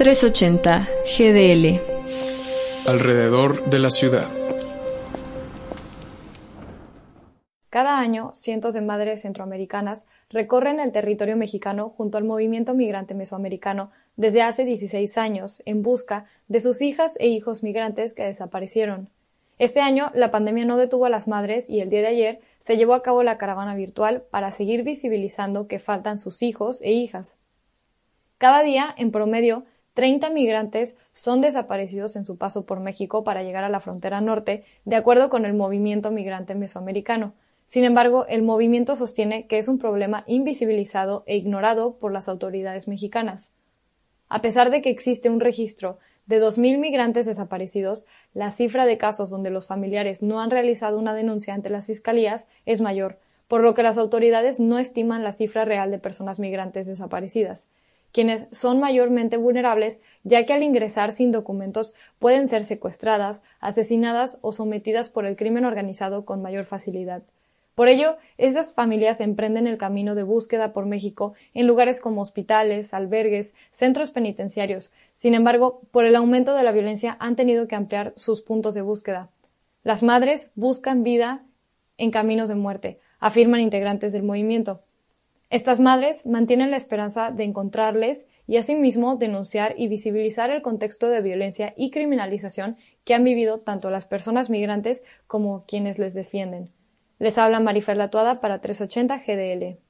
380 GDL. Alrededor de la ciudad. Cada año, cientos de madres centroamericanas recorren el territorio mexicano junto al movimiento migrante mesoamericano desde hace 16 años en busca de sus hijas e hijos migrantes que desaparecieron. Este año, la pandemia no detuvo a las madres y el día de ayer se llevó a cabo la caravana virtual para seguir visibilizando que faltan sus hijos e hijas. Cada día, en promedio, 30 migrantes son desaparecidos en su paso por México para llegar a la frontera norte, de acuerdo con el movimiento migrante mesoamericano. Sin embargo, el movimiento sostiene que es un problema invisibilizado e ignorado por las autoridades mexicanas. A pesar de que existe un registro de 2.000 migrantes desaparecidos, la cifra de casos donde los familiares no han realizado una denuncia ante las fiscalías es mayor, por lo que las autoridades no estiman la cifra real de personas migrantes desaparecidas quienes son mayormente vulnerables, ya que al ingresar sin documentos pueden ser secuestradas, asesinadas o sometidas por el crimen organizado con mayor facilidad. Por ello, esas familias emprenden el camino de búsqueda por México en lugares como hospitales, albergues, centros penitenciarios. Sin embargo, por el aumento de la violencia han tenido que ampliar sus puntos de búsqueda. Las madres buscan vida en caminos de muerte, afirman integrantes del movimiento. Estas madres mantienen la esperanza de encontrarles y asimismo denunciar y visibilizar el contexto de violencia y criminalización que han vivido tanto las personas migrantes como quienes les defienden. Les habla Marifer Latuada para 380 GDL.